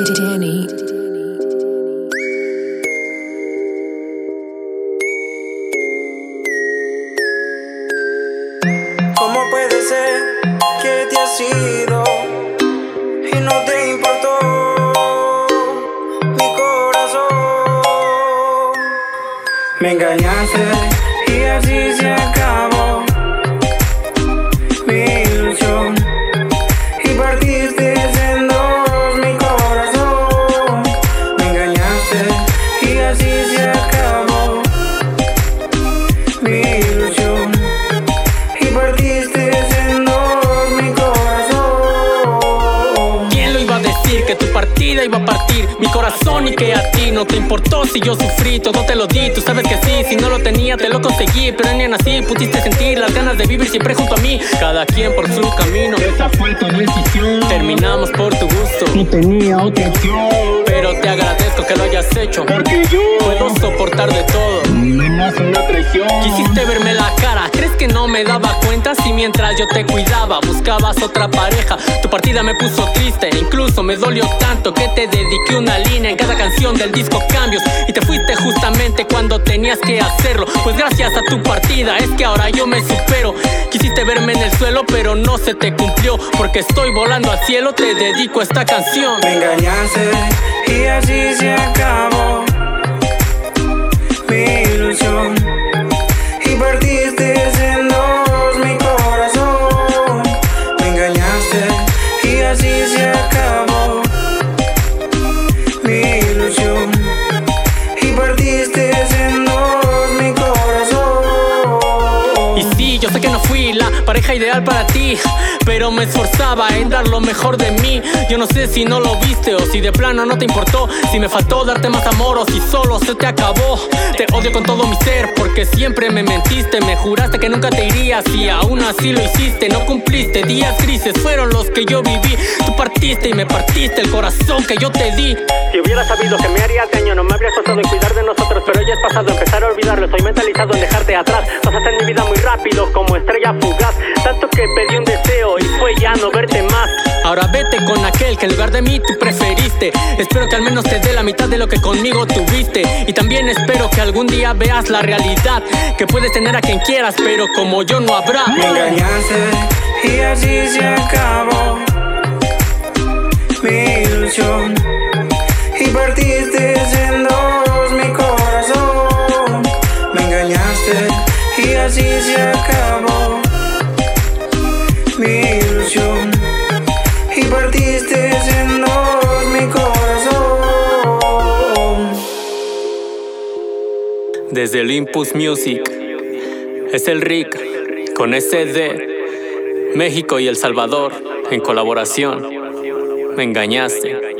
Danny. ¿Cómo puede ser que te has ido y no te importó mi corazón? Me engañaste iba a partir mi corazón y que a ti no te importó si yo sufrí? Todo te lo di, tú sabes que sí, si no lo tenía te lo conseguí, pero ni así pudiste sentir las ganas de vivir siempre junto a mí. Cada quien por su camino. Esa fue tu decisión. Terminamos por tu gusto, No tenía otra opción. pero te agradezco que lo hayas hecho. Porque yo Puedo soportar de todo. No más una traición. Quisiste verme la cara, ¿crees que no me daba cuenta? Si mientras yo te cuidaba buscabas otra pareja, tu partida me puso triste, incluso me dolió tanto que te dediqué una línea en cada canción del disco Cambios y te fuiste justamente cuando tenías que hacerlo. Pues gracias a tu partida es que ahora yo me supero. Quisiste verme en el suelo, pero no se te cumplió, porque estoy volando al cielo, te dedico esta canción. Me engañaste y así se pareja ideal para ti, pero me esforzaba en dar lo mejor de mí. Yo no sé si no lo viste o si de plano no te importó, si me faltó darte más amor o si solo se te acabó. Te odio con todo mi ser porque siempre me mentiste, me juraste que nunca te irías y aún así lo hiciste, no cumpliste. Días grises fueron los que yo viví. Tú partiste y me partiste el corazón que yo te di. Si hubiera sabido que me haría daño, no me habría esforzado en cuidar de nosotros, pero ya es pasado, empezar a olvidarlo. Estoy mentalizado en dejarte atrás. Pasaste en mi vida muy rápido, como estrella fugaz. Tanto que pedí un deseo y fue ya no verte más. Ahora vete con aquel que en lugar de mí tú preferiste. Espero que al menos te dé la mitad de lo que conmigo tuviste. Y también espero que algún día veas la realidad. Que puedes tener a quien quieras, pero como yo no habrá. Me engañaste y así se acabó mi ilusión. Desde Olympus Music es el Rick con SD, México y El Salvador en colaboración. Me engañaste.